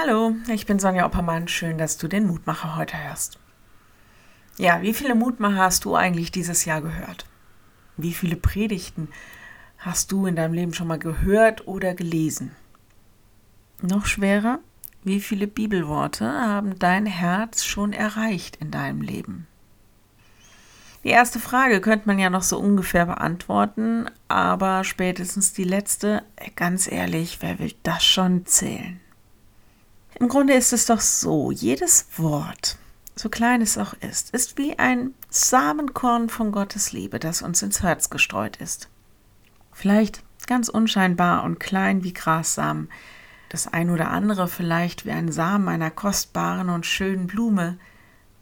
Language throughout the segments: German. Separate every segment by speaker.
Speaker 1: Hallo, ich bin Sonja Oppermann. Schön, dass du den Mutmacher heute hörst. Ja, wie viele Mutmacher hast du eigentlich dieses Jahr gehört? Wie viele Predigten hast du in deinem Leben schon mal gehört oder gelesen? Noch schwerer, wie viele Bibelworte haben dein Herz schon erreicht in deinem Leben? Die erste Frage könnte man ja noch so ungefähr beantworten, aber spätestens die letzte, ganz ehrlich, wer will das schon zählen? Im Grunde ist es doch so, jedes Wort, so klein es auch ist, ist wie ein Samenkorn von Gottes Liebe, das uns ins Herz gestreut ist. Vielleicht ganz unscheinbar und klein wie Grassamen, das ein oder andere vielleicht wie ein Samen einer kostbaren und schönen Blume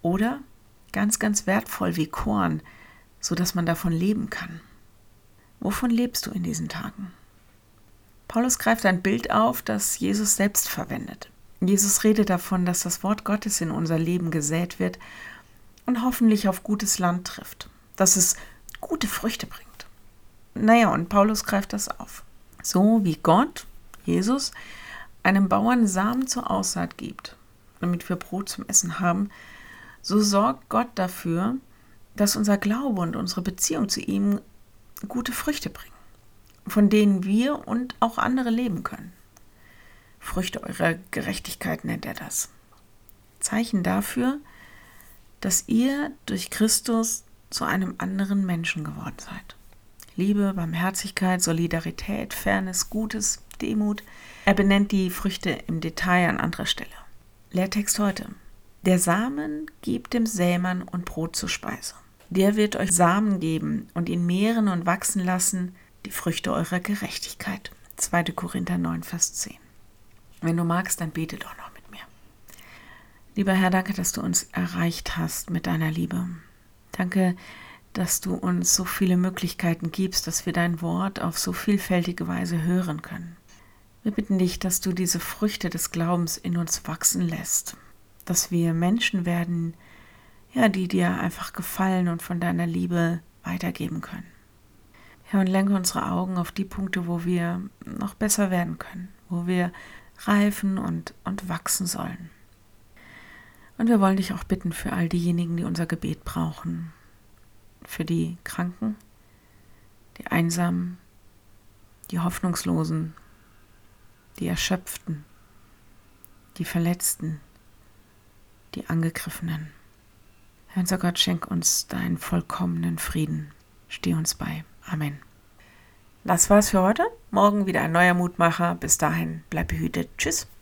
Speaker 1: oder ganz, ganz wertvoll wie Korn, so dass man davon leben kann. Wovon lebst du in diesen Tagen? Paulus greift ein Bild auf, das Jesus selbst verwendet. Jesus redet davon, dass das Wort Gottes in unser Leben gesät wird und hoffentlich auf gutes Land trifft, dass es gute Früchte bringt. Naja, und Paulus greift das auf. So wie Gott, Jesus, einem Bauern Samen zur Aussaat gibt, damit wir Brot zum Essen haben, so sorgt Gott dafür, dass unser Glaube und unsere Beziehung zu ihm gute Früchte bringen, von denen wir und auch andere leben können. Früchte eurer Gerechtigkeit nennt er das. Zeichen dafür, dass ihr durch Christus zu einem anderen Menschen geworden seid. Liebe, Barmherzigkeit, Solidarität, Fairness, Gutes, Demut. Er benennt die Früchte im Detail an anderer Stelle. Lehrtext heute. Der Samen gibt dem Sämann und Brot zur Speise. Der wird euch Samen geben und ihn mehren und wachsen lassen, die Früchte eurer Gerechtigkeit. 2. Korinther 9, Vers 10. Wenn du magst, dann bete doch noch mit mir. Lieber Herr, danke, dass du uns erreicht hast mit deiner Liebe. Danke, dass du uns so viele Möglichkeiten gibst, dass wir dein Wort auf so vielfältige Weise hören können. Wir bitten dich, dass du diese Früchte des Glaubens in uns wachsen lässt, dass wir Menschen werden, ja, die dir einfach gefallen und von deiner Liebe weitergeben können. Herr, und lenke unsere Augen auf die Punkte, wo wir noch besser werden können, wo wir reifen und, und wachsen sollen. Und wir wollen dich auch bitten für all diejenigen, die unser Gebet brauchen, für die Kranken, die Einsamen, die Hoffnungslosen, die Erschöpften, die Verletzten, die Angegriffenen. Herr unser Gott, schenk uns deinen vollkommenen Frieden. Steh uns bei. Amen. Das war's für heute. Morgen wieder ein neuer Mutmacher. Bis dahin, bleib behütet. Tschüss.